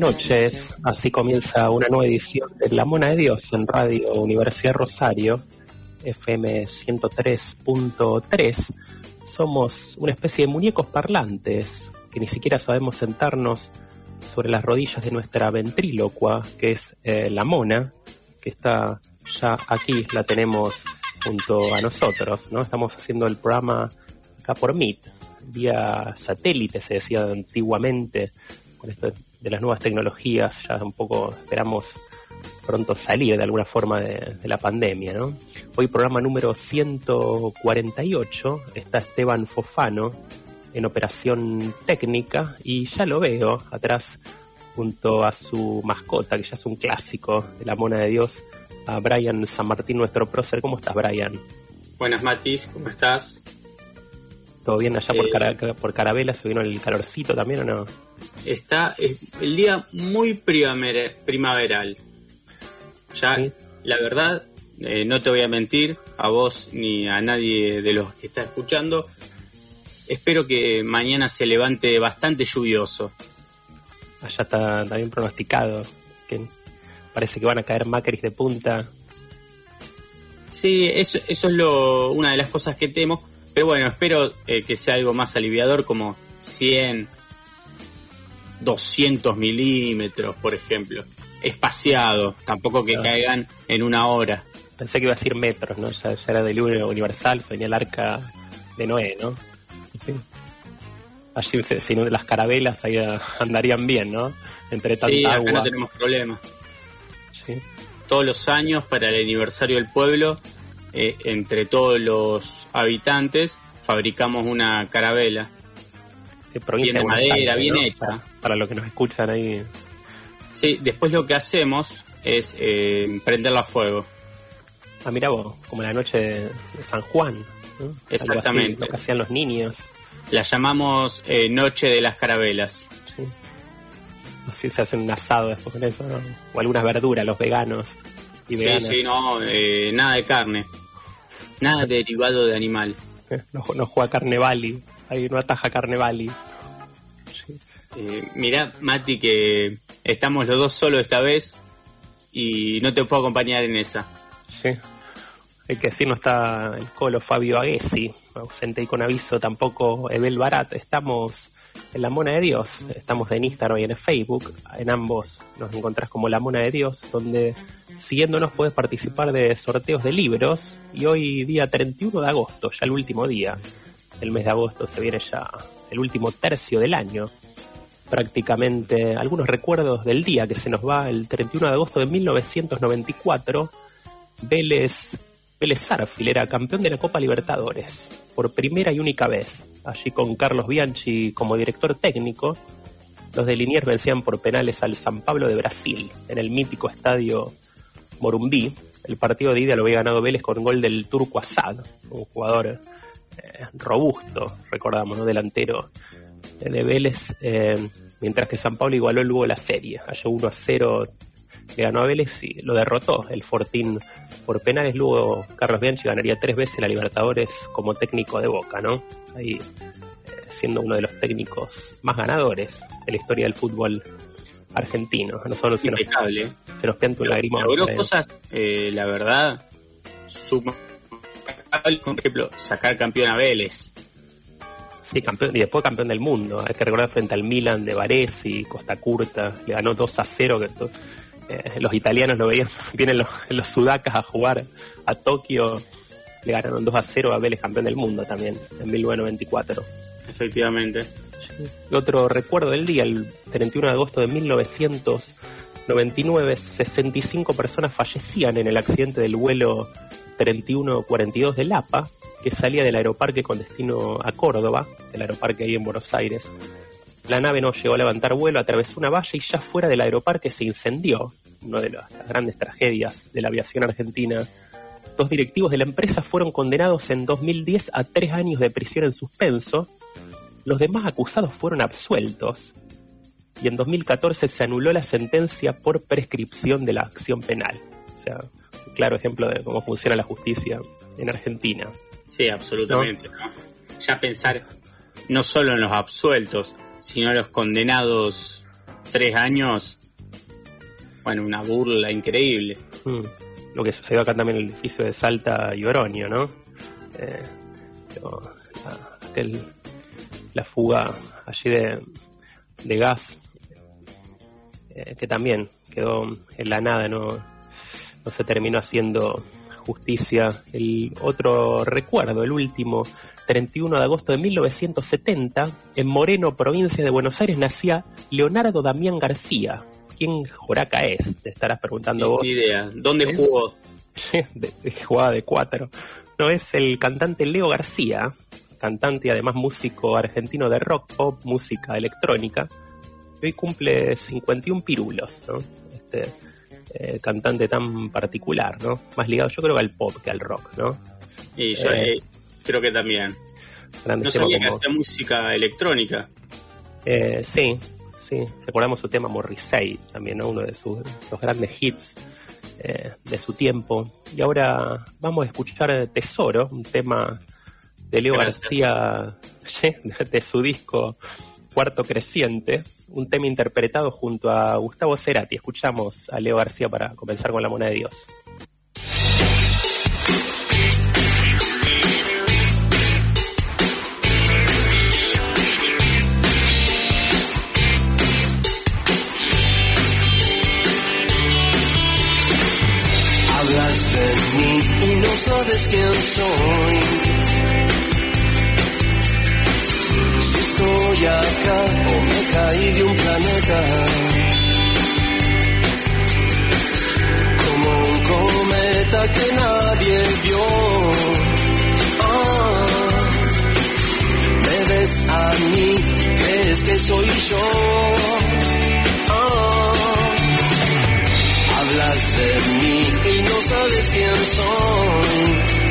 Noches. Así comienza una nueva edición de La Mona de Dios en Radio Universidad Rosario, FM 103.3. Somos una especie de muñecos parlantes que ni siquiera sabemos sentarnos sobre las rodillas de nuestra ventrílocua, que es eh, la Mona, que está ya aquí, la tenemos junto a nosotros, ¿no? Estamos haciendo el programa acá por Meet, vía satélite, se decía antiguamente, con esto de las nuevas tecnologías, ya un poco esperamos pronto salir de alguna forma de, la pandemia. ¿no? Hoy programa número 148, está Esteban Fofano en operación técnica y ya lo veo atrás junto a su mascota, que ya es un clásico de la mona de Dios, a Brian San Martín, nuestro prócer. ¿Cómo estás, Brian? Buenas, Matis, ¿cómo estás? ¿Todo bien allá por, eh, por Carabela? ¿Se vino el calorcito también o no? Está el día muy primaveral. Ya, la verdad, eh, no te voy a mentir, a vos ni a nadie de los que está escuchando. Espero que mañana se levante bastante lluvioso. Allá está, bien pronosticado. Que parece que van a caer macris de punta. Sí, eso, eso es lo, una de las cosas que temo pero bueno, espero eh, que sea algo más aliviador, como 100, 200 milímetros, por ejemplo. Espaciado, tampoco que caigan en una hora. Pensé que iba a decir metros, ¿no? Ya, era del universal, se venía el arca de Noé, ¿no? Sí. Allí, si no, las carabelas ahí andarían bien, ¿no? Entre tanta sí, acá no tenemos problemas. Sí. Todos los años, para el aniversario del pueblo, eh, entre todos los habitantes, fabricamos una carabela. Bien de madera, bien hecha. Para, los que nos escuchan ahí. Sí, después lo que hacemos es eh, prenderla a fuego. Ah, mira vos, como la noche de, San Juan. Exactamente. lo que hacían los niños. La llamamos eh, Noche de las Carabelas. Sí. Así se hace un asado después con eso, ¿no? O algunas verduras, los veganos. Y sí, sí, no, eh, nada de carne. Nada derivado de animal. No, no juega Carnevali, ahí no ataja Carnevali. Eh, mirá, Mati, que estamos los dos solos esta vez y no te puedo acompañar en esa. Sí. El que sí no está el colo Fabio Aguesi, ausente y con aviso tampoco Ebel Barat. Estamos en La Mona de Dios, estamos en Instagram y en Facebook. En ambos nos encontrás como La Mona de Dios, donde siguiéndonos puedes participar de sorteos de libros. Y hoy día 31 de agosto, ya el último día, el mes de agosto se viene ya el último tercio del año, prácticamente algunos recuerdos del día que se nos va el 31 de agosto de 1994, Vélez, Vélez era campeón de la Copa Libertadores por primera y única vez, allí con Carlos Bianchi como director técnico. Los de Liniers vencían por penales al San Pablo de Brasil, en el mítico estadio Morumbí. El partido de ida lo había ganado Vélez con gol del turco Assad, un jugador eh, robusto, recordamos, ¿no? delantero de Vélez, eh, mientras que San Pablo igualó luego la serie. Allá 1 a 0 le ganó a Vélez y lo derrotó el Fortín por penales. Luego Carlos Bianchi ganaría tres veces la Libertadores como técnico de Boca, ¿no? Ahí siendo uno de los técnicos más ganadores de la historia del fútbol argentino. A nosotros nos, se nos pianta un lágrima. cosas, eh, la verdad, suma por ejemplo, sacar campeón a Vélez. Sí, campeón, y después campeón del mundo. Hay que recordar frente al Milan de Varese, Costa Curta, le ganó 2 a 0. Que eh, los italianos lo veían, vienen los, los sudacas a jugar a Tokio, le ganaron 2 a 0 a Vélez, campeón del mundo también, en 1994. Efectivamente. Otro recuerdo del día, el 31 de agosto de 1999, 65 personas fallecían en el accidente del vuelo 3142 de Lapa, que salía del aeroparque con destino a Córdoba, el aeroparque ahí en Buenos Aires. La nave no llegó a levantar vuelo, atravesó una valla y ya fuera del aeroparque se incendió, una de las grandes tragedias de la aviación argentina. Dos directivos de la empresa fueron condenados en 2010 a tres años de prisión en suspenso los demás acusados fueron absueltos y en 2014 se anuló la sentencia por prescripción de la acción penal. O sea, un claro ejemplo de cómo funciona la justicia en Argentina. Sí, absolutamente. Ya pensar no solo en los absueltos, sino en los condenados tres años, bueno, una burla increíble. Mm. Lo que sucedió acá también en el edificio de Salta y Oroño, ¿no? Eh, el, la fuga allí de, gas, que también quedó en la nada, no, no se terminó haciendo justicia. El otro recuerdo, el último, 31 de agosto de 1970, en Moreno, provincia de Buenos Aires, nacía Leonardo Damián García. ¿Quién Joraca es? Te estarás preguntando vos. idea. ¿Dónde jugó? jugaba de cuatro. No, es el cantante Leo García, cantante y además músico argentino de rock, pop, música electrónica. Hoy cumple 51 pirulos, ¿no? Este eh, cantante tan particular, ¿no? Más ligado yo creo que al pop que al rock, ¿no? Y yo eh, eh, creo que también. No sabía que hacía música electrónica. sí, sí. Recordamos su tema Morrissey, también, ¿no? Uno de sus los grandes hits de su tiempo. Y ahora vamos a escuchar Tesoro, un tema de Leo García, de su disco Cuarto Creciente, un tema interpretado junto a Gustavo Cerati. Escuchamos a Leo García para comenzar con la moneda de Dios. Hablas de mí y no sabes quién soy estoy acá o me caí de un planeta. Como un cometa que nadie vio. Ah, me ves a mí, crees que soy yo. Ah, hablas de mí y no sabes quién soy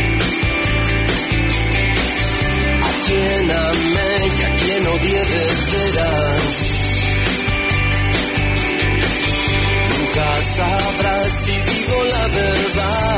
y a quien odié de veras. Nunca sabrás si digo la verdad.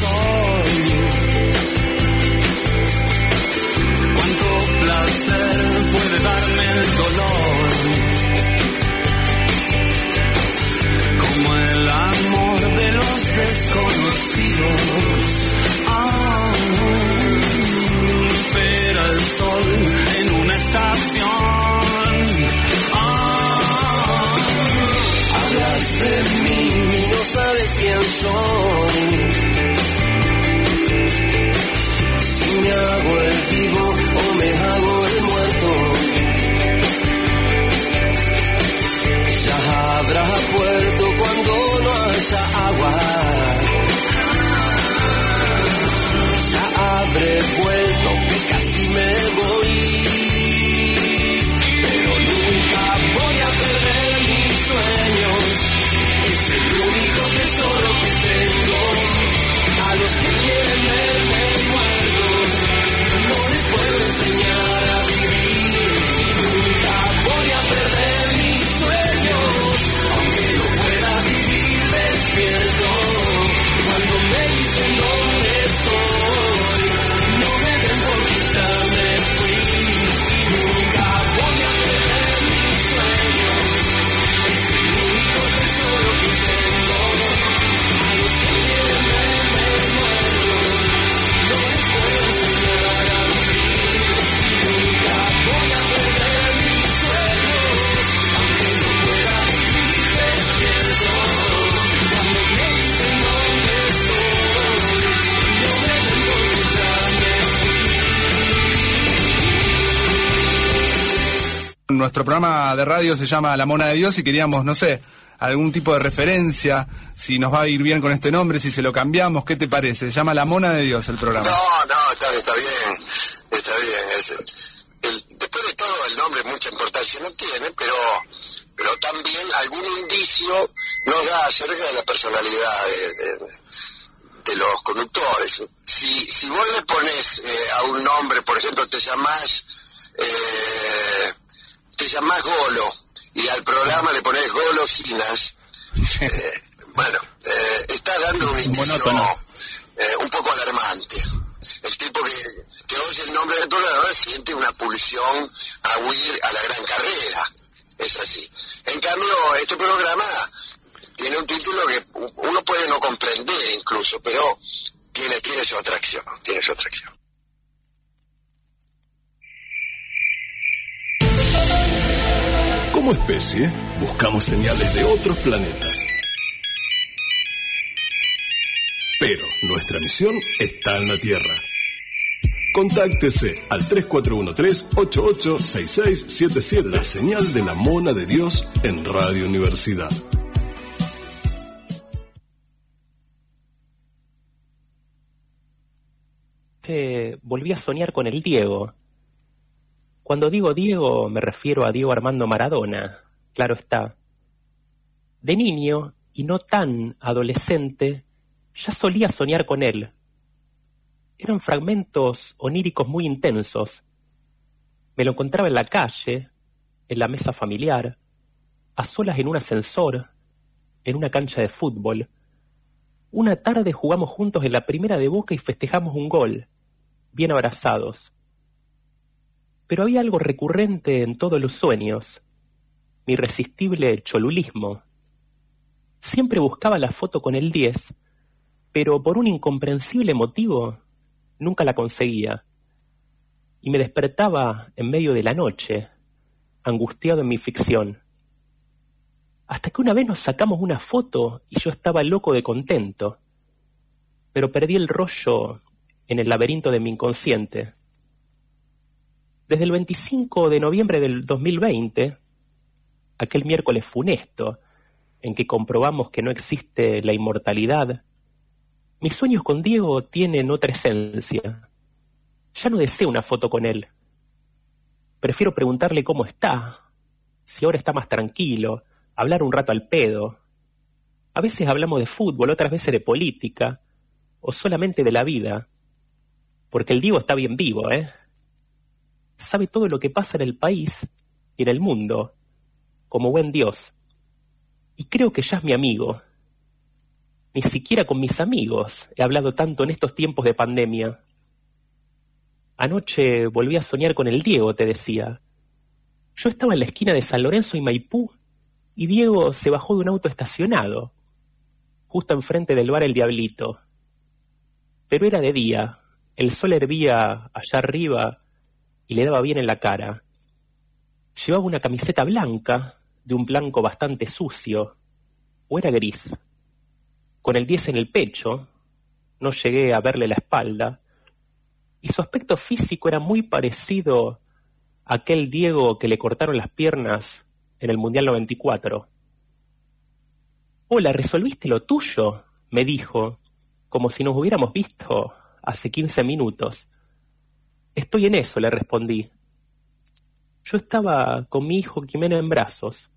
soy. Cuánto placer puede darme el dolor. Como el amor de los desconocidos. Ah, espera el sol en una estación. Ah, hablas de mí y no sabes quién soy. De radio se llama La Mona de Dios y queríamos, no sé, algún tipo de referencia, si nos va a ir bien con este nombre, si se lo cambiamos, ¿qué te parece? Se llama La Mona de Dios el programa. No, no, está, bien, está bien. después de todo, el nombre mucha importancia no tiene, pero, pero también algún indicio nos da acerca de la personalidad de, los conductores. Si, si vos le pones eh, a un nombre, por ejemplo, te llamás, eh, llamás Golo, y al programa le pones Golosinas, eh, bueno, eh, está dando un indicio eh, un poco alarmante. El tipo que, que oye el nombre del programa siente una pulsión a huir a la gran carrera. Es así. En cambio, este programa Especie, buscamos señales de otros planetas. Pero nuestra misión está en la Tierra. Contáctese al 3413-886677, la señal de la mona de Dios en Radio Universidad. Eh, volví a soñar con el Diego. Cuando digo Diego me refiero a Diego Armando Maradona, claro está. De niño, y no tan adolescente, ya solía soñar con él. Eran fragmentos oníricos muy intensos. Me lo encontraba en la calle, en la mesa familiar, a solas en un ascensor, en una cancha de fútbol. Una tarde jugamos juntos en la primera de Boca y festejamos un gol, bien abrazados. Pero había algo recurrente en todos los sueños, mi irresistible cholulismo. Siempre buscaba la foto con el 10, pero por un incomprensible motivo nunca la conseguía. Y me despertaba en medio de la noche, angustiado en mi ficción. Hasta que una vez nos sacamos una foto y yo estaba loco de contento. Pero perdí el rollo en el laberinto de mi inconsciente. Desde el 25 de noviembre del 2020, aquel miércoles funesto, en que comprobamos que no existe la inmortalidad, mis sueños con Diego tienen otra esencia. Ya no deseo una foto con él. Prefiero preguntarle cómo está, si ahora está más tranquilo, hablar un rato al pedo. A veces hablamos de fútbol, otras veces de política, o solamente de la vida. Porque el Diego está bien vivo, ¿eh? Sabe todo lo que pasa en el país y en el mundo, como buen Dios. Y creo que ya es mi amigo. Ni siquiera con mis amigos he hablado tanto en estos tiempos de pandemia. Anoche volví a soñar con el Diego, te decía. Yo estaba en la esquina de San Lorenzo y Maipú y Diego se bajó de un auto estacionado, justo enfrente del bar El Diablito. Pero era de día, el sol hervía allá arriba y le daba bien en la cara. Llevaba una camiseta blanca, de un blanco bastante sucio, o era gris. con el 10 en el pecho, no llegué a verle la espalda, y su aspecto físico era muy parecido a aquel Diego que le cortaron las piernas en el Mundial 94. Hola, ¿resolviste lo tuyo? me dijo, como si nos hubiéramos visto hace 15 minutos. Estoy en eso, le respondí. Yo estaba con mi hijo Quimeno en brazos.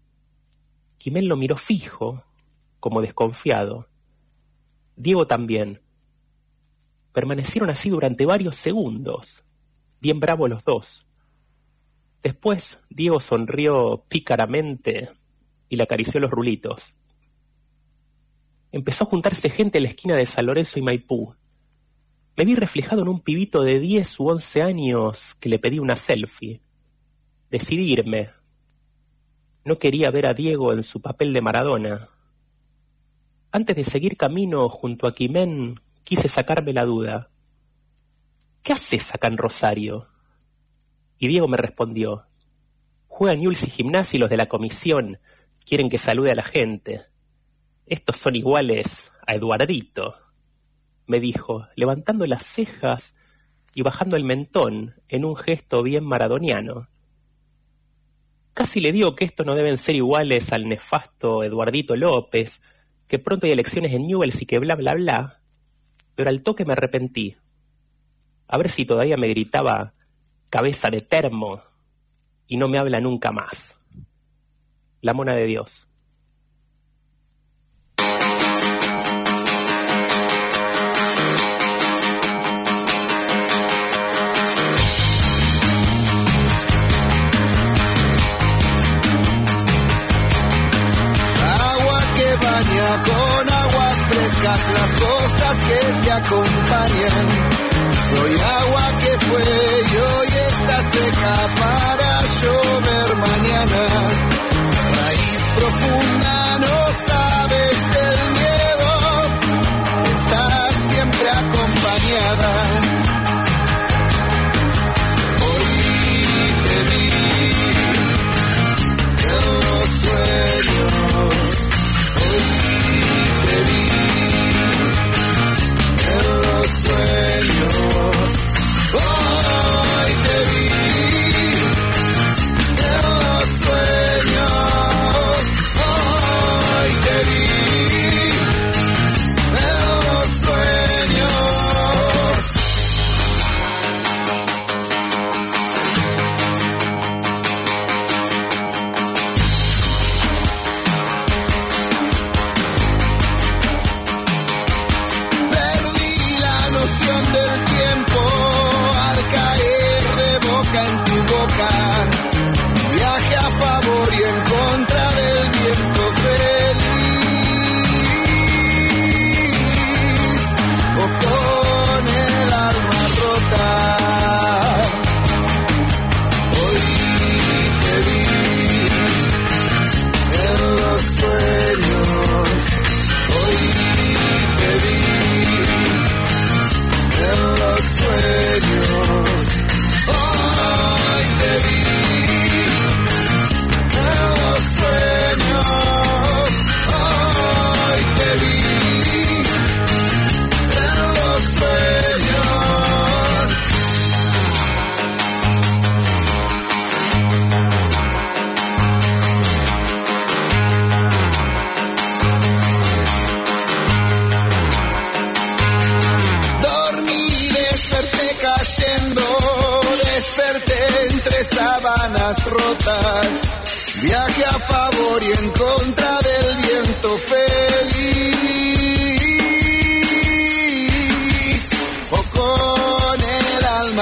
Quimén lo miró fijo, como desconfiado. Diego también. Permanecieron así durante varios segundos, bien bravos los dos. Después Diego sonrió pícaramente y le acarició los rulitos. Empezó a juntarse gente en la esquina de San Lorenzo y Maipú. Me vi reflejado en un pibito de diez u once años que le pedí una selfie. Decidí irme. No quería ver a Diego en su papel de Maradona, antes de seguir camino junto a Quimén, quise sacarme la duda. ¿Qué haces acá en Rosario? Y Diego me respondió, juegan Newell's y Gimnasia y los de la comisión quieren que salude a la gente. Estos son iguales a Eduardito, me dijo, levantando las cejas y bajando el mentón en un gesto bien maradoniano. Casi le digo que estos no deben ser iguales al nefasto Eduardito López, que pronto hay elecciones en Newells y que bla bla bla, pero al toque me arrepentí. A ver si todavía me gritaba cabeza de termo y no me habla nunca más. La mona de Dios. Frescas las costas que te acompañan. Soy agua que fue y hoy está seca para llover mañana. Raíz profunda, no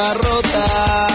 bancarrota.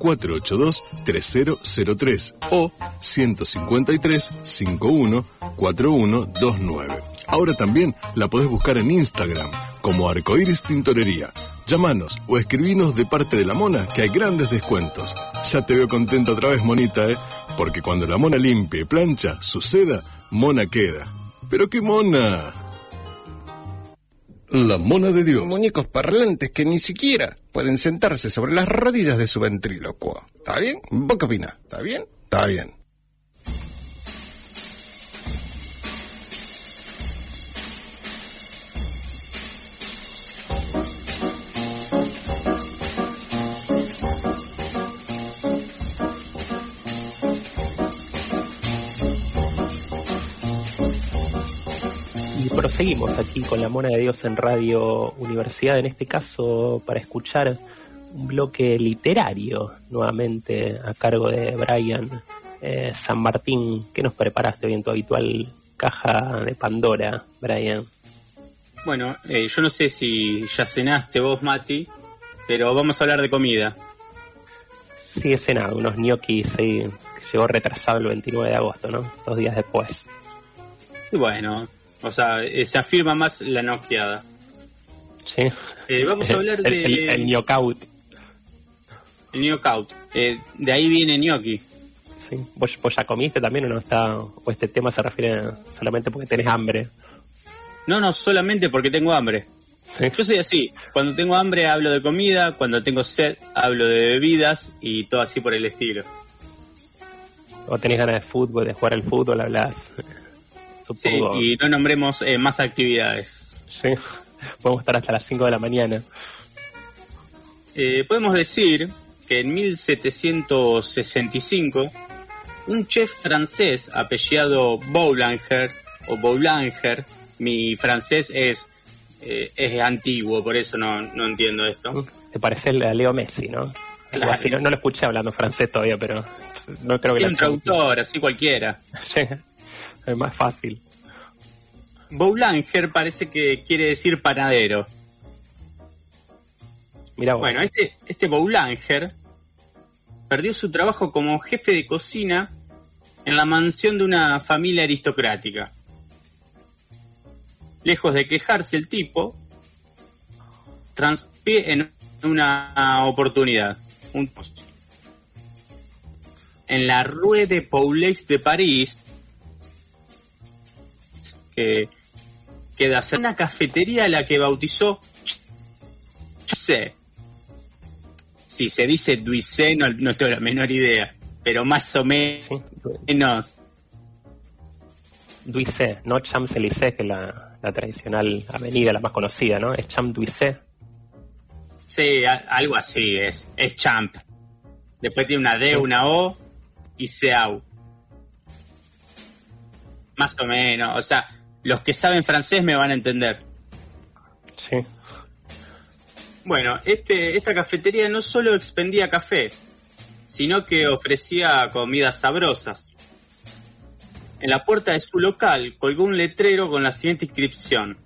482-3003 o 153-514129. Ahora también la podés buscar en Instagram como Arcoiris Tintorería. Llámanos o escribinos de parte de la mona que hay grandes descuentos. Ya te veo contenta otra vez, monita, ¿eh? Porque cuando la mona limpia y plancha, suceda, mona queda. ¿Pero qué mona? La mona de Dios. Muñecos parlantes que ni siquiera pueden sentarse sobre las rodillas de su ventrílocuo. ¿Está bien? ¿Vos qué opinás? ¿Está bien? Está bien. Y proseguimos aquí con la Mona de Dios en Radio Universidad, en este caso para escuchar un bloque literario nuevamente a cargo de Brian eh, San Martín. ¿Qué nos preparaste hoy en tu habitual caja de Pandora, Brian? Bueno, eh, yo no sé si ya cenaste vos, Mati, pero vamos a hablar de comida. Sí, he cenado, unos ñoquis ahí, que llegó retrasado el 29 de agosto, ¿no? Dos días después. Y bueno, o sea, eh, se afirma más la noqueada. Sí. Eh, vamos a hablar El, de... el, el knockout. El knockout. Eh, de ahí viene gnocchi. Sí. ¿Vos, vos ya comiste también o no está? ¿O este tema se refiere solamente porque tenés hambre? No, no, solamente porque tengo hambre. Sí. Yo soy así. Cuando tengo hambre hablo de comida, cuando tengo sed hablo de bebidas y todo así por el estilo. O tenés ganas de fútbol, de jugar al fútbol, hablas. Sí, y no nombremos eh, más actividades. Sí. Podemos estar hasta las 5 de la mañana. Eh, podemos decir que en 1765 un chef francés apellidado Boulanger o Boulanger, mi francés es eh, es antiguo, por eso no, no entiendo esto. Te parece el- a Leo Messi, ¿no? Claro. Así, no, no lo escuché hablando francés todavía, pero no creo que un traductor, así cualquiera. es más fácil. Boulanger parece que quiere decir panadero. Mira vos. Bueno, este, este Boulanger perdió su trabajo como jefe de cocina en la mansión de una familia aristocrática. Lejos de quejarse el tipo, transpié en una oportunidad. Un- en la Rue de Pauleix de París, que de una cafetería a la que bautizó sé. Si se dice Duissé, no, no tengo la menor idea. Pero más o menos. Sí. Duissé, no Champs-Élysées, que es la, la tradicional avenida, la más conocida, ¿no? Es Champs-Duissé. Sí, a- algo así es. Es Champ. Después tiene una D, una O y Seau. Más o menos. O sea, los que saben francés me van a entender. Sí. Bueno, este, esta cafetería no solo expendía café, sino que ofrecía comidas sabrosas. En la puerta de su local colgó un letrero con la siguiente inscripción.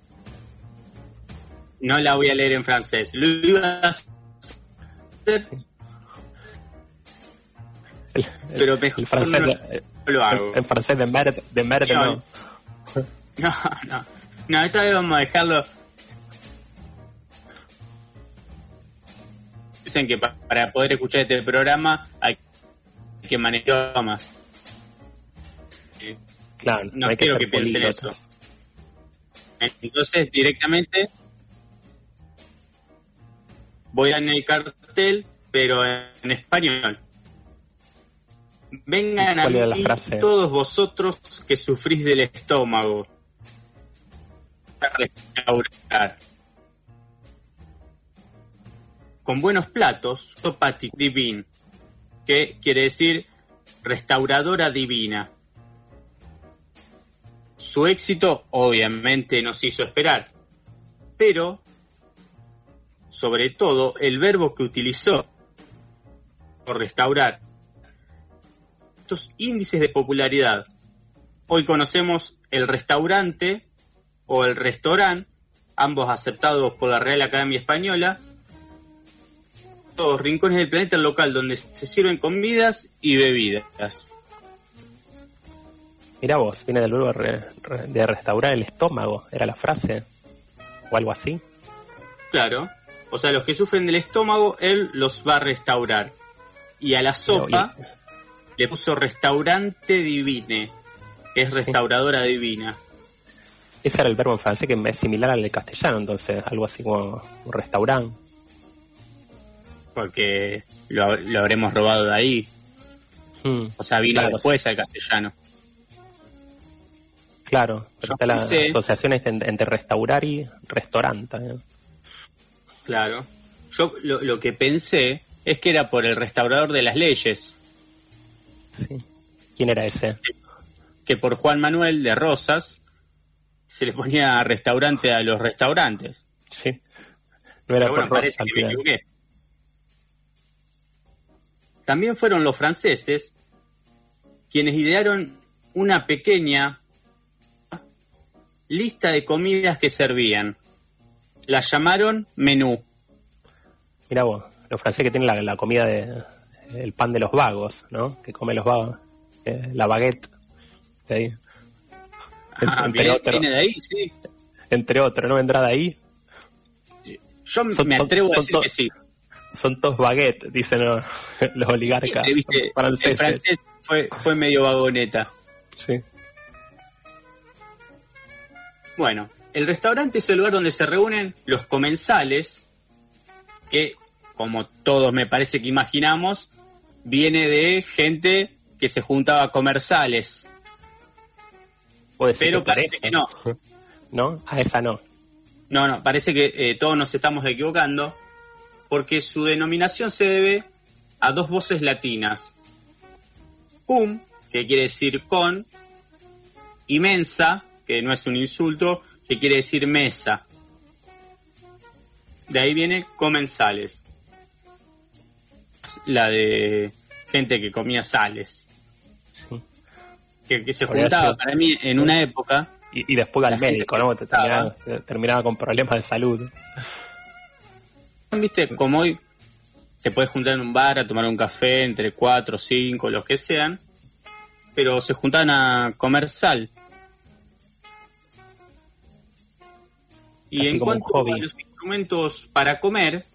No la voy a leer en francés. Lo iba a hacer, El, pero mejor el francés, no lo hago. el, el francés de merde, de merde No, no. No, no. No, esta vez vamos a dejarlo. Dicen que pa- para poder escuchar este programa hay que manejar más. Eh, Claro, No quiero que piensen eso. Entonces, directamente voy a en el cartel, pero en español. Vengan a ¿Cuál era la mí frase? todos vosotros que sufrís del estómago. Restaurar. Con buenos platos, sopatic divin, que quiere decir Restauradora Divina. Su éxito obviamente nos hizo esperar, pero sobre todo el verbo que utilizó por restaurar estos índices de popularidad. Hoy conocemos el restaurante o el restaurante, ambos aceptados por la Real Academia Española, todos rincones del planeta local donde se sirven comidas y bebidas. Mira vos, viene del verbo re- re- de restaurar el estómago, era la frase, o algo así. Claro. O sea, los que sufren del estómago, él los va a restaurar. Y a la sopa le puso restaurante divine, que es restauradora divina. Ese era el verbo en francés que es similar al del castellano, entonces, algo así como un restaurante. Porque lo, lo habremos robado de ahí. Hmm, O sea, vino Claro. después al castellano. Claro, pero Yo está la asociación entre restaurar y restaurante. ¿eh? Claro. Yo lo, lo que pensé es que era por el restaurador de las leyes, Sí. ¿Quién era ese? que por Juan Manuel de Rosas se le ponía restaurante a los restaurantes. Sí. No era Pero bueno, parece que me equivoqué. También fueron los franceses quienes idearon una pequeña lista de comidas que servían. La llamaron menú. Mira vos, los franceses que tienen la, la comida de el pan de los vagos, ¿no? Que come los vagos, eh, la baguette, de ahí. Ah, entre, viene, de ahí, sí. entre otros, ¿no vendrá de ahí? Yo Son- me son- atrevo a decir que sí. Son todos baguettes, dicen los oligarcas Sí, viste, franceses. El francés fue, fue medio vagoneta. Sí. Bueno, el restaurante es el lugar donde se reúnen los comensales, que, como todos me parece que imaginamos, viene de gente que se juntaba a comer sales. Puede ser Pero parece que no. ¿No? A esa no. No, no, parece que eh, todos nos estamos equivocando, porque su denominación se debe a dos voces latinas. Cum, que quiere decir con, y mensa, que no es un insulto, que quiere decir mesa. De ahí viene comensales. La de gente que comía sales. Que, que se juntaba sido- para mí en una época Y, y después al médico, ¿no? Terminaba, terminaba con problemas de salud. viste, como hoy te puedes juntar en un bar a tomar un café entre cuatro, cinco, los que sean, pero se juntan a comer sal. Y Así en cuanto a los instrumentos para comer,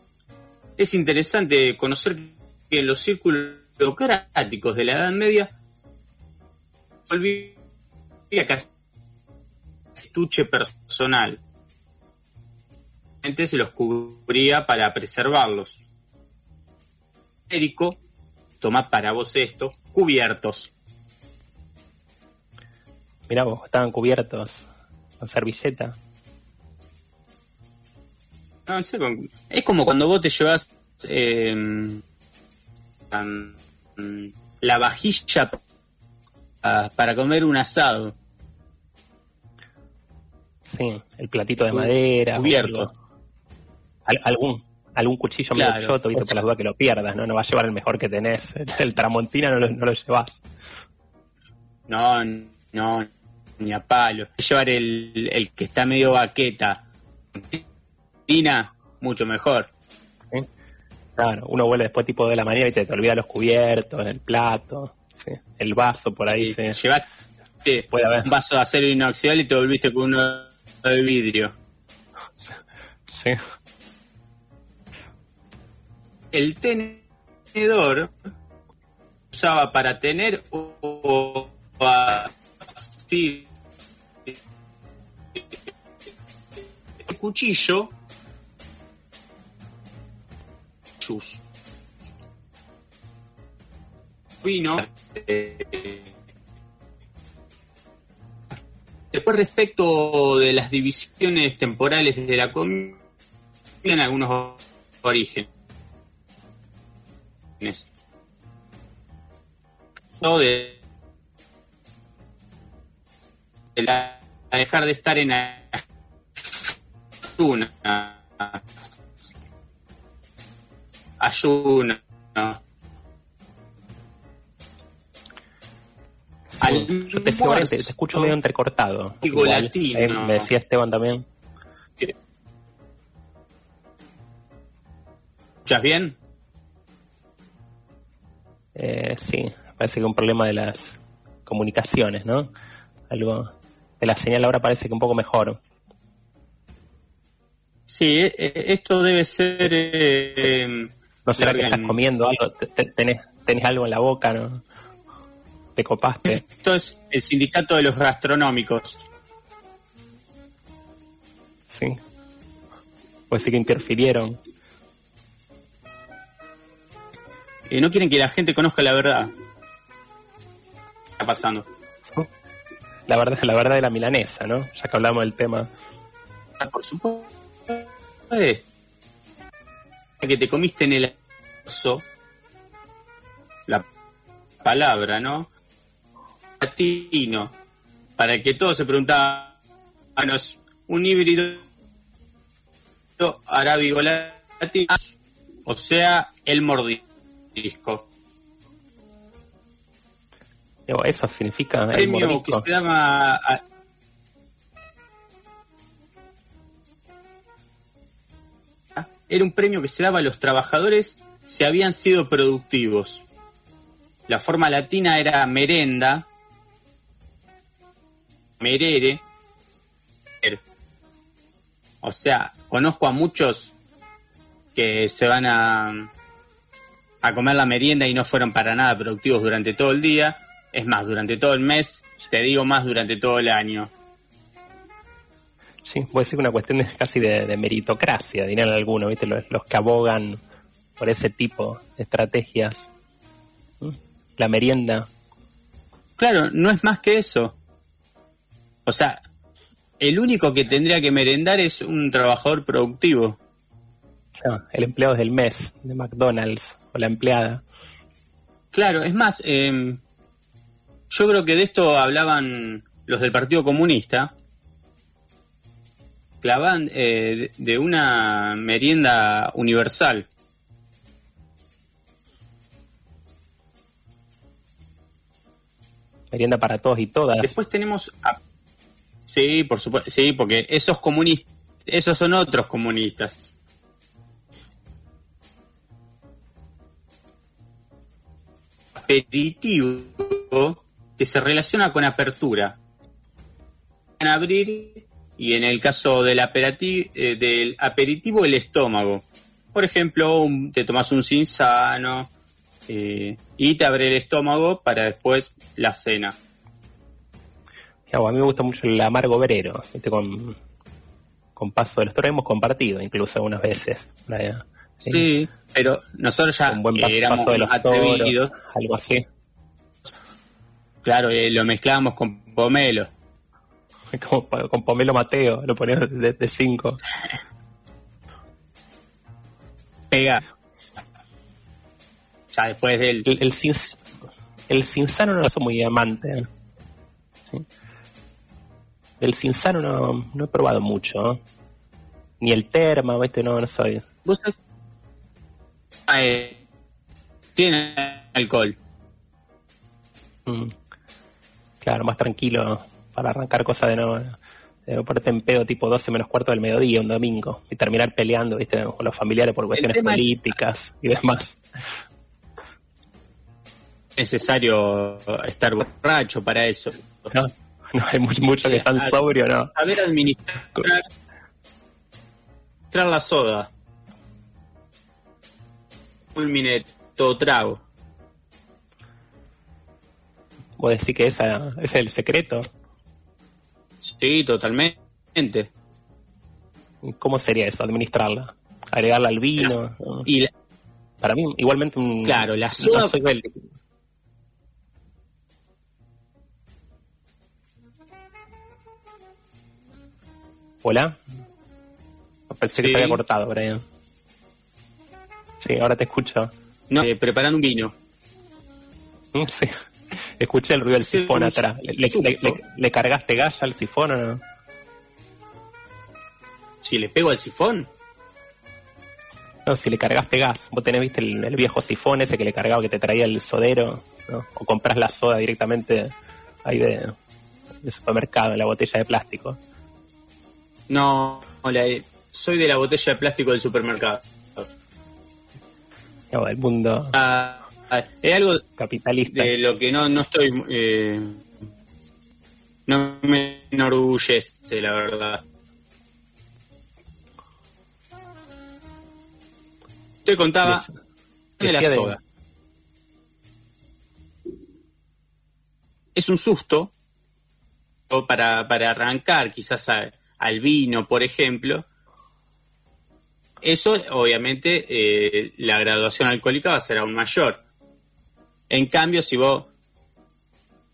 es interesante conocer que en los círculos burocráticos de la Edad Media se olvida casi estuche personal. Se los cubría para preservarlos. Érico, toma para vos esto, cubiertos. Mirá vos, estaban cubiertos con servilleta. No es como cuando vos te llevas eh, mm, la vajilla para comer un asado. Sí, el platito de madera. cubierto. Al- algún, algún cuchillo Claro. medio choto, ¿viste? por las dudas que lo pierdas, ¿no? No va a llevar el mejor que tenés. El tramontina no lo, no lo llevas. No, no, ni a palo. Llevar el, el que está medio baqueta. Tina, mucho mejor. ¿sí? Claro, uno vuelve después tipo de la mañana y te, te olvida los cubiertos, el plato, ¿sí? el vaso por ahí. ¿sí? Llevaste Puede haber. un vaso de acero inoxidable y te volviste con uno de vidrio. Sí. El tenedor usaba para tener o, así el cuchillo después respecto de las divisiones temporales de la comida en algunos orígenes trató de, la- dejar de estar en. Ayuna. Yo te, escucho medio entrecortado. Digo Igual, latino. eh, me decía Esteban también. ¿Escuchas bien? Eh, sí, parece que un problema de las comunicaciones, ¿no? Algo de la señal ahora parece que un poco mejor. Sí, eh, eh, esto debe ser... eh, ¿No será que estás comiendo algo? Te- te- Tenés, tenés algo en la boca, ¿no? Te copaste. Esto es el sindicato de los gastronómicos. Sí. Pues sí que interfirieron. Eh, no quieren que la gente conozca la verdad. ¿Qué está pasando? La verdad, la verdad de la milanesa, ¿no? Ya que hablamos del tema. Ah, Por supuesto. Que te comiste en el la palabra, ¿no? Latino. Para que todos se preguntaban, ah, no, es un híbrido arábigo latino, o sea, el mordisco. Eso significa el premio que mordisco. se llama a- era un premio que se daba a los trabajadores si habían sido productivos. La forma latina era merenda, merere. O sea, conozco a muchos que se van a, a comer la merienda y no fueron para nada productivos durante todo el día. Es más, durante todo el mes, te digo más durante todo el año. Sí, puede ser una cuestión de, casi de, de meritocracia, dirían algunos, ¿viste? Los, los que abogan por ese tipo de estrategias. ¿Mm? La merienda. Claro, no es más que eso. O sea, el único que tendría que merendar es un trabajador productivo. El empleado del mes de McDonald's o la empleada. Claro, es más, eh, yo creo que de esto hablaban los del Partido Comunista. Clavaban eh, de- de una merienda universal. Merienda para todos y todas. Después tenemos... a- Sí, por supuesto. Sí, porque esos comunistas... Esos son otros comunistas. Aperitivo que se relaciona con apertura. En abrir y en el caso del, eh, del aperitivo el estómago. Por ejemplo, un- te tomas un sinsano eh, y te abre el estómago para después la cena. Digamos, a mí me gusta mucho el amargo verero, ¿viste? Con, con paso de los toros hemos compartido incluso algunas veces. La- Sí, pero nosotros ya Un buen paso, éramos paso de los atrevidos, toros, algo así. claro, eh, lo mezclábamos con pomelo. Como con Pomelo Mateo, lo ponía de, de cinco. Pega. Ya después del... El, el, el Cinzano no soy muy amante. ¿eh? ¿Sí? El Cinzano no, no he probado mucho. ¿eh? Ni el Terma, ¿viste? No, no soy. ¿Vos? Ah, eh, tiene alcohol. Mm. Claro, más tranquilo para arrancar cosas de no. De ponerte en pedo tipo 12 menos cuarto del mediodía un domingo y terminar peleando, ¿viste? Con los familiares por cuestiones tema es- políticas y demás. Necesario estar borracho para eso. No, no hay mu- mucho que tan Ah, sobrio, ¿no? Saber administrar, administrar la soda. Culmine todo trago. Vos decís que esa, ese es el secreto. Sí, totalmente. ¿Cómo sería eso, administrarla? Agregarla al vino. ¿no? Y la- Para mí, igualmente un... Claro, la no soda- soy ¿Hola? Pensé que se había cortado, Brian. Sí, ahora te escucho. no, eh, preparando un vino. Sí. Escuché el ruido del sifón atrás. ¿Le, le- susto. le- le cargaste gas al sifón o no? Si le pego al sifón, No, si le cargaste gas. Vos tenés, viste, el, el viejo sifón ese que le cargaba que te traía el sodero, ¿no? O compras la soda directamente ahí de, de supermercado, en la botella de plástico. No, hola, soy de la botella de plástico del supermercado. No, el mundo Ah, ah, es algo capitalista. de lo que no, no estoy... eh, no me enorgullece, la verdad. Te contaba de la soda. Es un susto para, para arrancar quizás a- al vino, por ejemplo. Eso, obviamente, eh, la graduación alcohólica va a ser aún mayor. En cambio, si vos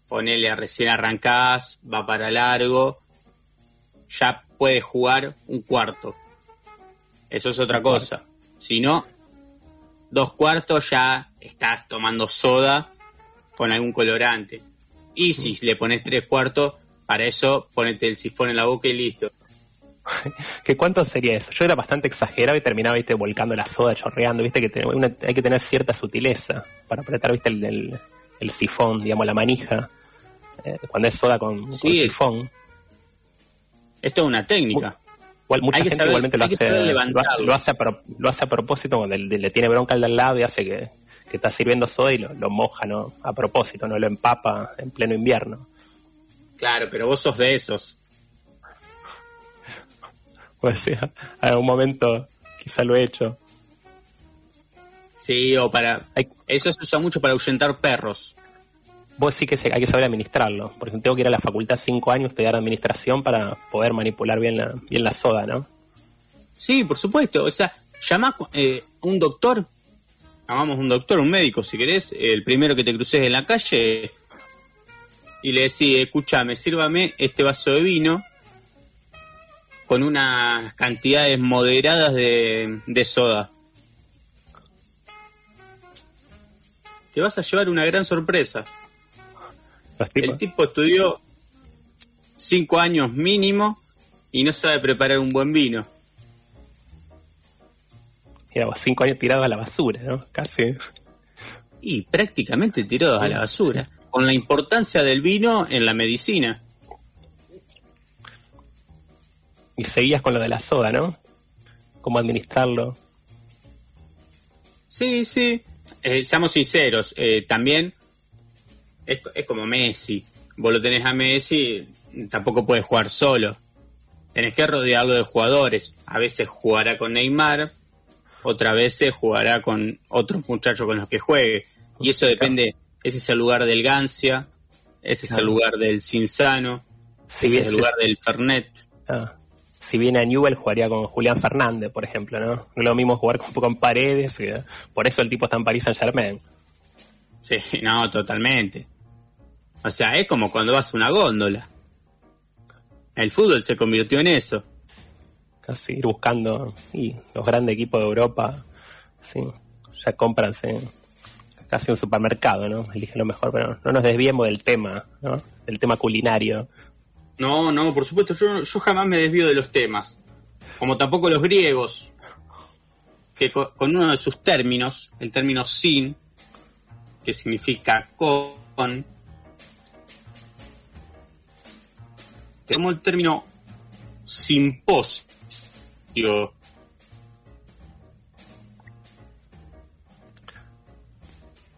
ponele a recién arrancás, va para largo, ya puedes jugar un cuarto. Eso es otra cosa. Si no, dos cuartos ya estás tomando soda con algún colorante. Y si le pones tres cuartos, para eso ponete el sifón en la boca y listo. ¿Que ¿Cuánto sería eso? Yo era bastante exagerado y terminaba, viste, volcando la soda, chorreando, viste, que te- una- hay que tener cierta sutileza para apretar, viste, el, el- el sifón, digamos, la manija. Eh, cuando es soda con, sifón. Esto es una técnica. Igual, mucha Hay que gente saber- igualmente lo hace, lo, lo hace a pro- lo hace a propósito cuando le, le tiene bronca al de al lado y hace que, que está sirviendo soda y lo, lo moja, ¿no? A propósito, no lo empapa en pleno invierno. Claro, pero vos sos de esos. Pues sí, en algún momento quizá lo he hecho. Sí, o para... Hay- Eso se usa mucho para ahuyentar perros. Vos sí que se- hay que saber administrarlo. Por ejemplo, tengo que ir a la facultad cinco años, estudiar administración para poder manipular bien la, bien la soda, ¿no? Sí, por supuesto. O sea, llama eh, un doctor, llamamos un doctor, un médico, si querés, el primero que te cruces en la calle, y le decís, escúchame, sírvame este vaso de vino con unas cantidades moderadas de, de soda. Te vas a llevar una gran sorpresa. El tipo estudió cinco años mínimo y no sabe preparar un buen vino. mira, cinco años tirados a la basura, ¿no? Casi. Y prácticamente tirados a la basura. Con la importancia del vino en la medicina. Y seguías con lo de la soda, ¿no? Cómo administrarlo. Sí, sí. Eh, seamos sinceros, eh, también es, es como Messi. Vos lo tenés a Messi, tampoco puedes jugar solo. Tenés que rodearlo de jugadores. A veces jugará con Neymar, otras veces jugará con otros muchachos con los que juegue. Y eso depende, ese es el lugar del Gancia, ese es el lugar del Cinzano, Si ese es el lugar del Fernet. ah, si viene a Newell, jugaría con Julián Fernández, por ejemplo, ¿no? No es lo mismo jugar con, con Paredes, por eso el tipo está en París Saint Germain. Sí, no, totalmente. O sea, es como cuando vas a una góndola. El fútbol se convirtió en eso. Casi ir buscando y los grandes equipos de Europa, sí, ya compran sí, casi un supermercado, ¿no? Eligen lo mejor, pero no nos desviemos del tema, ¿no? Del tema culinario. No, no, por supuesto, yo, yo jamás me desvío de los temas. Como tampoco los griegos, que co- con uno de sus términos, el término sin, que significa con, tenemos el término simposio.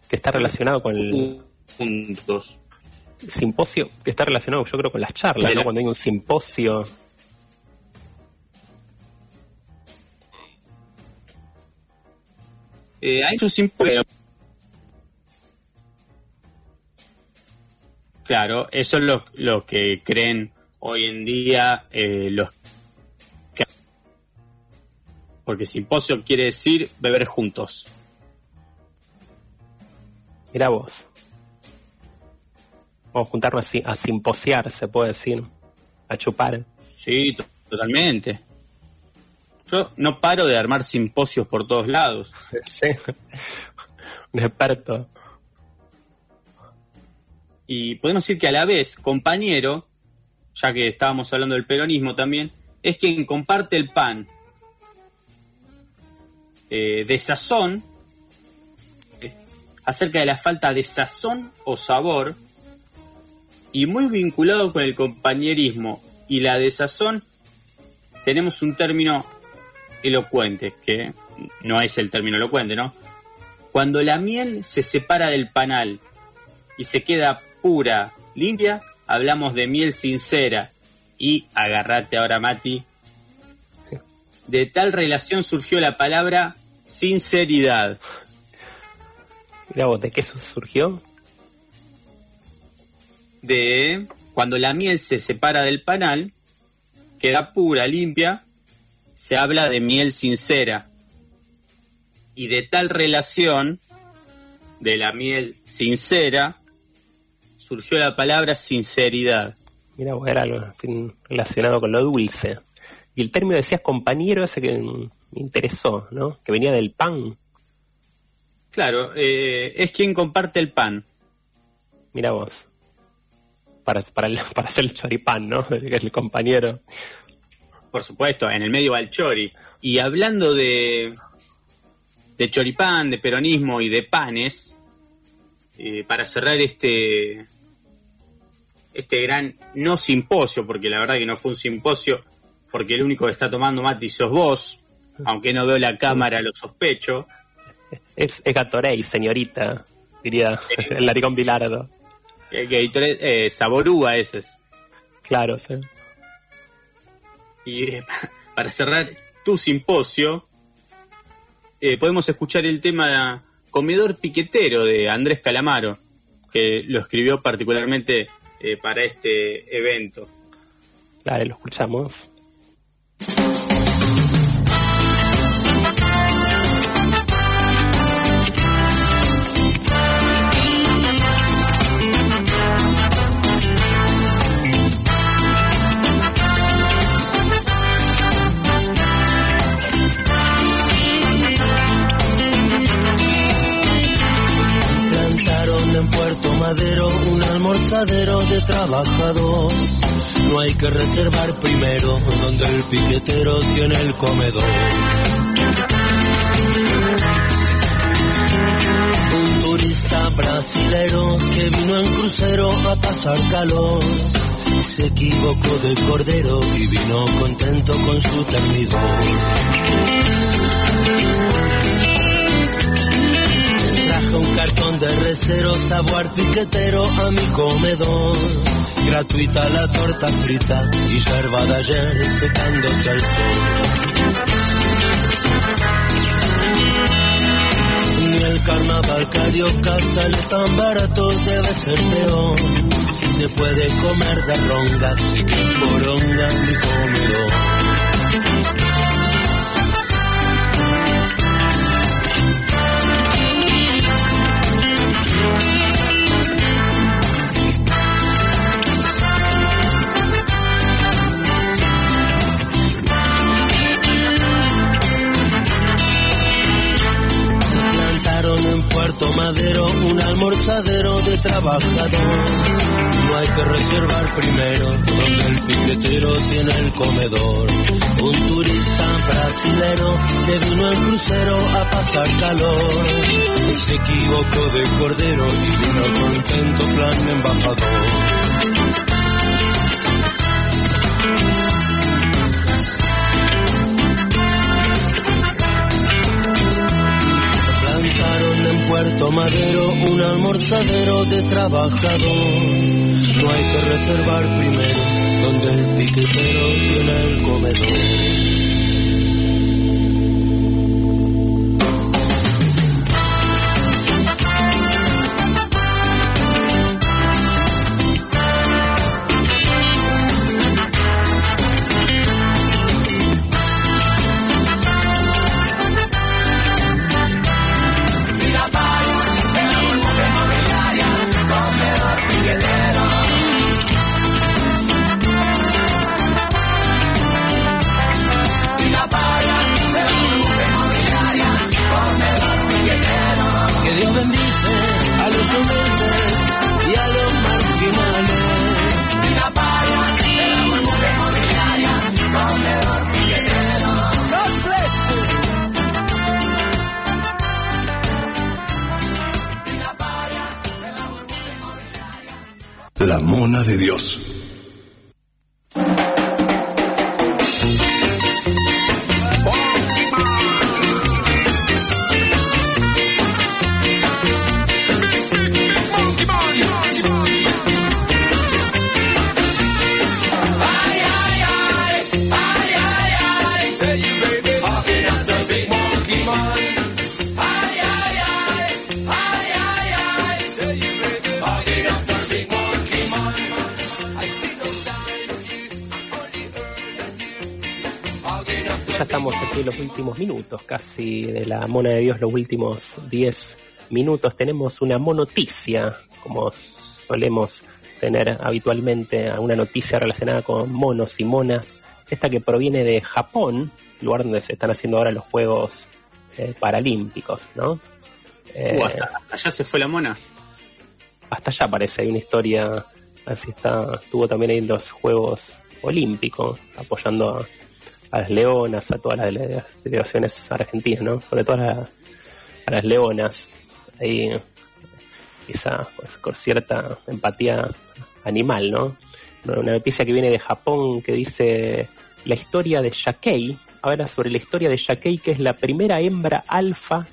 Que está relacionado con el Juntos. simposio, que está relacionado yo creo con las charlas. ¿no? Cuando hay un simposio, Eh, hay muchos simposios. Claro, eso es lo, lo que creen hoy en día eh, los que... Porque simposio quiere decir beber juntos. Mira vos. Vamos a juntarnos así, a simposiar, se puede decir, a chupar. Sí, to- totalmente. Yo no paro de armar simposios por todos lados. Sí. Un experto. y podemos decir que a la vez compañero, ya que estábamos hablando del peronismo también, es quien comparte el pan eh, de sazón, acerca de la falta de sazón o sabor, y muy vinculado con el compañerismo y la desazón, tenemos un término elocuente, que no es el término elocuente, ¿no? Cuando la miel se separa del panal y se queda pura, limpia, hablamos de miel sincera. Y agarrate ahora, Mati. De tal relación surgió la palabra sinceridad. Mira vos, ¿de qué eso surgió? De cuando la miel se separa del panal, queda pura, limpia, se habla de miel sincera. Y de tal relación, de la miel sincera, surgió la palabra sinceridad. Mira, vos, era algo relacionado con lo dulce. Y el término decías compañero, ese que me interesó, ¿no? Que venía del pan. Claro, eh, es quien comparte el pan. Mira vos. Para, para, el- para hacer el choripán, ¿no? Es el compañero. Por supuesto, en el medio va el chori. Y hablando de, de choripán, de peronismo y de panes, eh, para cerrar este, este gran no simposio, porque la verdad que no fue un simposio, porque el único que está tomando Mati sos vos, aunque no veo la cámara, lo sospecho. Es, es Gatorade, señorita, diría el naricón Bilardo. Eh, Gatorade, eh, Saborúa ese es. Claro, sí. Y eh, para cerrar tu simposio, eh, podemos escuchar el tema Comedor Piquetero de Andrés Calamaro, que lo escribió particularmente eh, para este evento. Claro, lo escuchamos. Un almorzadero de trabajador. No hay que reservar primero donde el piquetero tiene el comedor. Un turista brasilero que vino en crucero a pasar calor. Se equivocó de cordero y vino contento con su termidor. Un cartón de recero, sabor piquetero a mi comedor. Gratuita la torta frita y yerba de ayer secándose al sol. Ni el carnaval carioca sale tan barato, debe ser peor. Se puede comer de ronga, si que poronga mi comedor. En Puerto Madero un almorzadero de trabajador. No hay que reservar primero donde el piquetero tiene el comedor. Un turista brasilero que vino en crucero a pasar calor. Se equivocó de cordero y vino contento plan embajador. Puerto Madero un almorzadero de trabajador. No hay que reservar primero donde el piquetero tiene el comedor. Minutos, casi de la mona de Dios, los últimos 10 minutos. Tenemos una monoticia, como solemos tener habitualmente, una noticia relacionada con monos y monas. Esta que proviene de Japón, lugar donde se están haciendo ahora los Juegos eh, Paralímpicos, ¿no? Eh, Uh, hasta, hasta allá se fue la mona. hasta allá parece, hay una historia, a ver si está, estuvo también ahí en los Juegos Olímpicos, apoyando a, a las leonas, a todas las dele- delegaciones argentinas, ¿no? Sobre todo a, a las leonas, ahí quizá pues, con cierta empatía animal, ¿no? Una noticia que viene de Japón que dice la historia de Yakei, habla sobre la historia de Yakei, que es la primera hembra alfa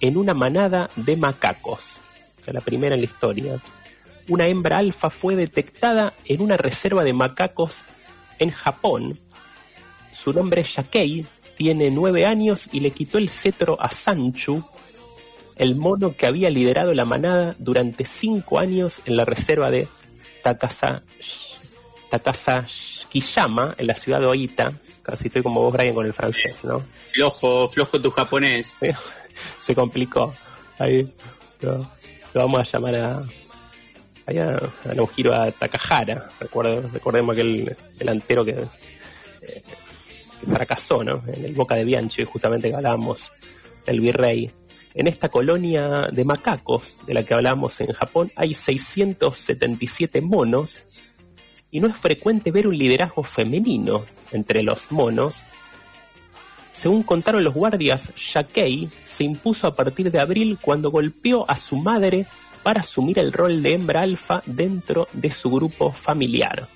en una manada de macacos. O sea, la primera en la historia. Una hembra alfa fue detectada en una reserva de macacos en Japón. Su nombre es Yakei, tiene nueve años y le quitó el cetro a Sanchu, el mono que había liderado la manada durante cinco años en la reserva de Takasa, Takasakiyama, en la ciudad de Oita. Casi estoy como vos, Brian, con el francés, ¿no? Flojo, flojo tu japonés. Sí, se complicó. Ahí lo, lo vamos a llamar a, ahí a, a Naohiro a Takahara. Recuerdo, recordemos aquel delantero que, eh, que fracasó ¿no? en el Boca de Bianchi, justamente que hablábamos del virrey. En esta colonia de macacos de la que hablábamos en Japón hay 677 monos y no es frecuente ver un liderazgo femenino entre los monos según contaron los guardias, Yakei se impuso a partir de abril cuando golpeó a su madre para asumir el rol de hembra alfa dentro de su grupo familiar.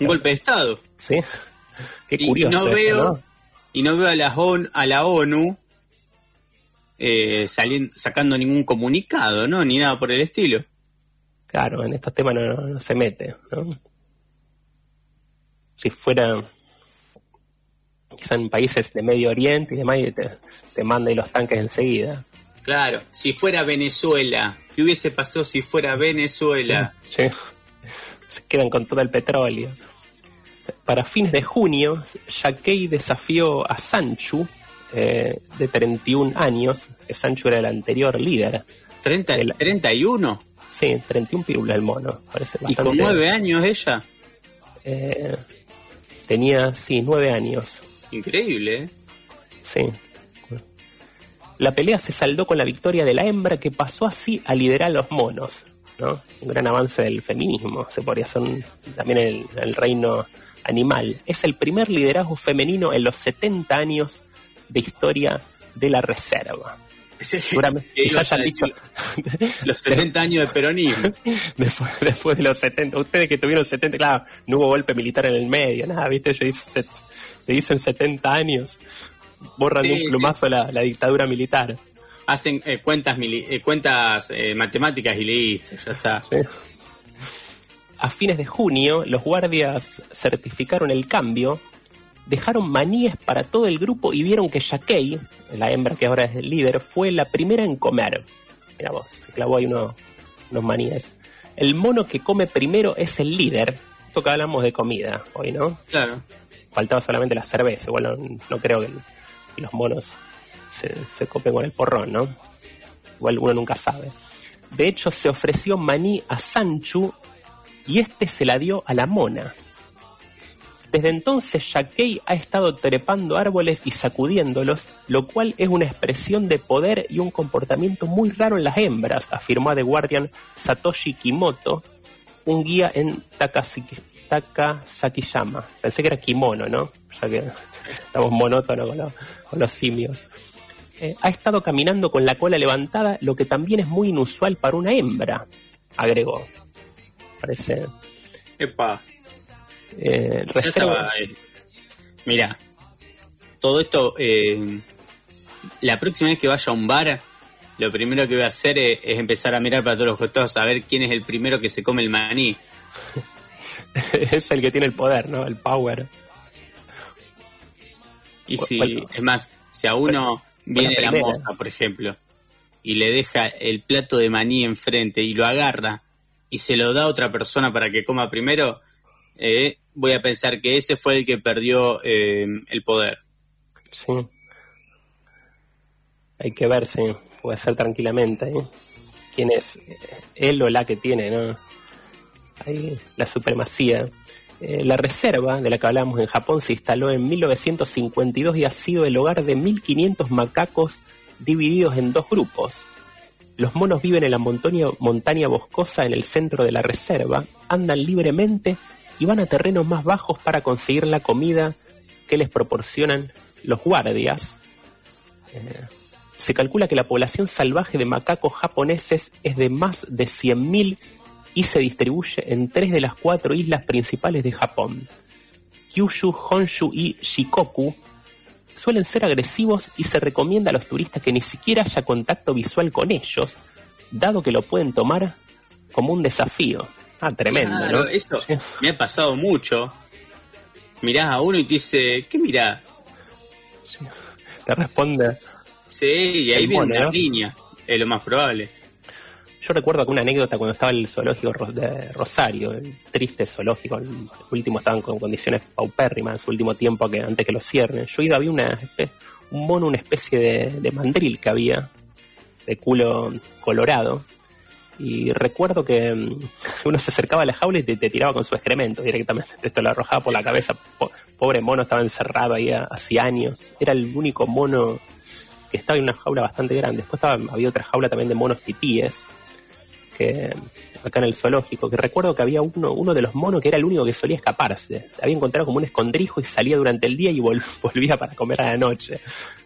Un golpe de estado. ¿Sí? Qué Y no esto, veo, ¿no? y no veo a la, ONU, a la ONU eh, saliendo, sacando ningún comunicado, ¿no? Ni nada por el estilo. Claro, en estos temas no, no se mete. ¿no? Si fuera quizá en países de Medio Oriente y demás, y te, te manda ahí los tanques enseguida. Claro, si fuera Venezuela, ¿qué hubiese pasado si fuera Venezuela? Sí. Se quedan con todo el petróleo. Para fines de junio, Yakei desafió a Sanchu, eh, de 31 años, que Sanchu era el anterior líder. 30, El- 31. Sí, 31 pirulas el mono. Parece Y con 9 años ella. eh, tenía, sí, 9 años. Increíble, ¿eh? Sí. La pelea se saldó con la victoria de la hembra que pasó así a liderar a los monos. ¿no? Un gran avance del feminismo, se podría hacer un- también el, el reino animal. Es el primer liderazgo femenino en los 70 años de historia de la reserva. Quizás han dicho, decir Los 70 años de peronismo. después, después de los 70, ustedes que tuvieron 70, claro, no hubo golpe militar en el medio, nada, viste, ellos dicen, te dicen 70 años, borran de Sí, un plumazo la, la dictadura militar. Hacen eh, cuentas, mili- eh, cuentas eh, matemáticas y listo, ya está. A fines de junio, los guardias certificaron el cambio, dejaron maníes para todo el grupo y vieron que Yakei, la hembra que ahora es el líder, fue la primera en comer. Mira vos, se clavó ahí uno- unos maníes. El mono que come primero es el líder. Esto que hablamos de comida hoy, ¿no? Claro. Faltaba solamente la cerveza. Bueno, no creo que los monos se, se copen con el porrón, ¿no? Igual uno nunca sabe. De hecho, se ofreció maní a Sanchu y este se la dio a la mona. Desde entonces, Yakei ha estado trepando árboles y sacudiéndolos, lo cual es una expresión de poder y un comportamiento muy raro en las hembras, afirmó The Guardian Satoshi Kimoto, un guía en Takasaki, Takasakiyama. Pensé que era kimono, ¿no? Ya que estamos monótonos con los simios. Eh, ha estado caminando con la cola levantada, lo que también es muy inusual para una hembra, agregó. Parece. Epa. Eh, estaba, eh, Mira, todo esto, eh, la próxima vez que vaya a un bar, lo primero que voy a hacer es, es empezar a mirar para todos los costados, a ver quién es el primero que se come el maní. es el que tiene el poder, ¿no? El power. Y ¿Cuál- si, es más, si a uno viene la moza, por ejemplo, y le deja el plato de maní enfrente y lo agarra y se lo da a otra persona para que coma primero, eh, voy a pensar que ese fue el que perdió eh, el poder. Sí. Hay que verse, puede ser tranquilamente. ¿eh? ¿Quién es eh, él o la que tiene, no? Ahí, la supremacía. Eh, la reserva de la que hablamos en Japón se instaló en 1952 y ha sido el hogar de 1500 macacos divididos en dos grupos. Los monos viven en la montaña, montaña boscosa en el centro de la reserva, andan libremente y van a terrenos más bajos para conseguir la comida que les proporcionan los guardias. Eh, se calcula que la población salvaje de macacos japoneses es de más de 100.000 y se distribuye en tres de las cuatro islas principales de Japón. Kyushu, Honshu y Shikoku suelen ser agresivos y se recomienda a los turistas que ni siquiera haya contacto visual con ellos, dado que lo pueden tomar como un desafío. Ah, tremendo, Claro, ¿no? Eso me ha pasado mucho. Mirás a uno y te dice, ¿qué mirá? Te responde. Sí, y ahí viene mono, una ¿no? riña, es lo más probable. Yo recuerdo una anécdota cuando estaba el zoológico de Rosario, el triste zoológico, el último estaban con condiciones paupérrimas su último tiempo que antes que lo cierren. Yo iba, había una un mono, una especie de, de mandril que había, de culo colorado. Y recuerdo que mm, uno se acercaba a la jaula y te, tiraba con su excremento directamente. Esto lo arrojaba por la cabeza. Po- pobre mono estaba encerrado ahí ha- hacía años. Era el único mono que estaba en una jaula bastante grande. Después estaba, había otra jaula también de monos titíes que acá en el zoológico, que recuerdo que había uno, uno de los monos que era el único que solía escaparse. Había encontrado como un escondrijo y salía durante el día y vol- volvía para comer a la noche.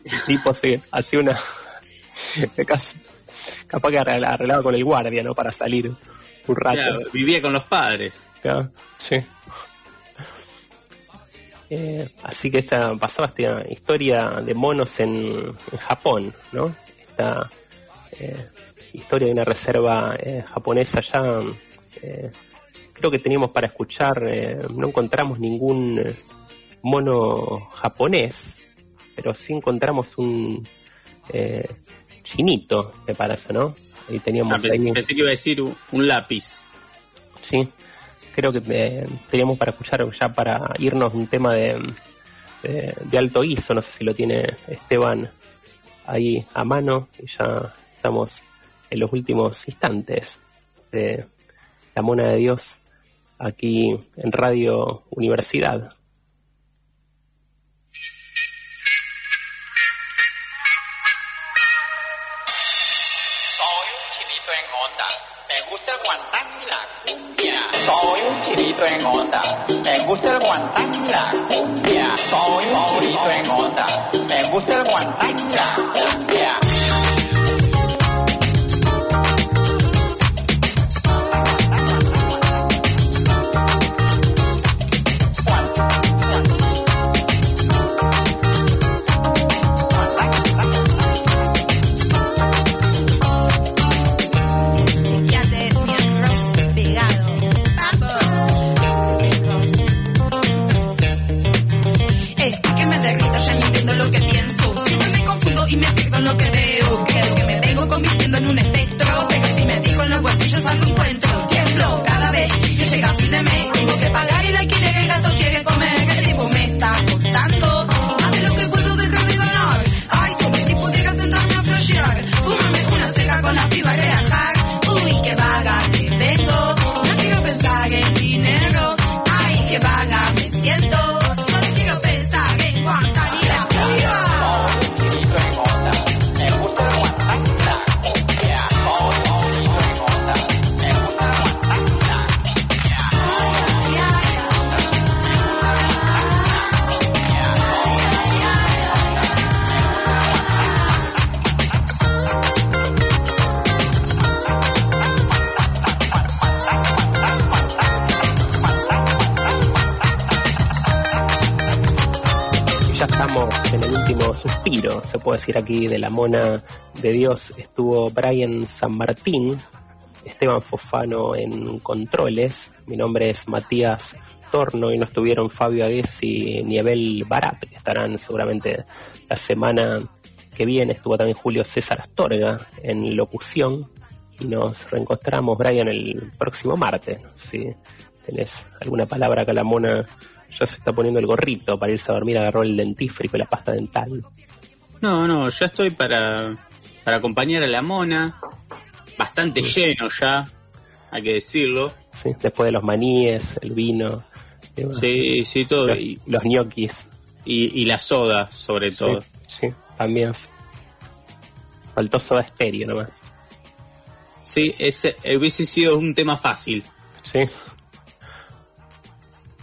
El tipo se hacía una... casi- capaz que arregla- arreglaba con el guardia, ¿no? Para salir un rato. Claro, vivía con los padres. Claro, sí. Eh, así que esta pasaba esta historia de monos en, en Japón, ¿no? Esta eh, historia de una reserva eh, japonesa ya. eh, creo que teníamos para escuchar, eh, no encontramos ningún eh, mono japonés, pero sí encontramos un eh, chinito, me parece, ¿no? Ahí teníamos Ah, ahí- pensé, que iba a decir un, un lápiz. Sí, creo que eh, teníamos para escuchar ya para irnos un tema de, de, de alto ISO, no sé si lo tiene Esteban ahí a mano, y ya estamos en los últimos instantes de La Mona de Dios aquí en Radio Universidad. Soy un chinito en onda. Me gusta el guantán y la cumbia. Soy un chinito en onda. Me gusta el guantán y la cumbia. Soy un chinito en onda. Me gusta el guantán y la cumbia. Puede decir aquí, de la mona de Dios. Estuvo Brian San Martín, Esteban Fofano en controles. Mi nombre es Matías Torno y no estuvieron Fabio Aguesi ni Abel Barat, que estarán seguramente la semana que viene. Estuvo también Julio César Astorga en locución. Y nos reencontramos, Brian, el próximo martes. Si tenés alguna palabra que la mona ya se está poniendo el gorrito para irse a dormir, agarró el dentífrico y la pasta dental. No, no, ya estoy para, para acompañar a la mona. Bastante lleno ya, hay que decirlo. Sí, después de los maníes, el vino, Sí, sí, todo. los, Y, los ñoquis. y, y la soda, sobre todo. Sí, sí, también. Faltó soda estéreo nomás. Sí, ese hubiese sido un tema fácil. Sí,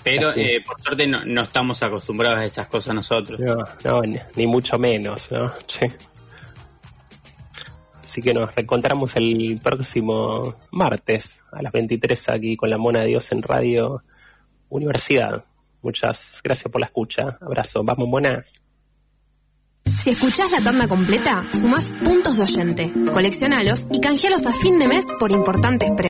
Pero eh, por suerte no, no estamos acostumbrados a esas cosas nosotros. no, no, ni, ni mucho menos, ¿no? Sí. Así que nos reencontramos el próximo martes a las 23 aquí con la Mona de Dios en Radio Universidad. Muchas gracias por la escucha. Abrazo. Vamos, Mona. Si escuchás la tanda completa, sumás puntos de oyente. Coleccionalos y canjealos a fin de mes por importantes premios.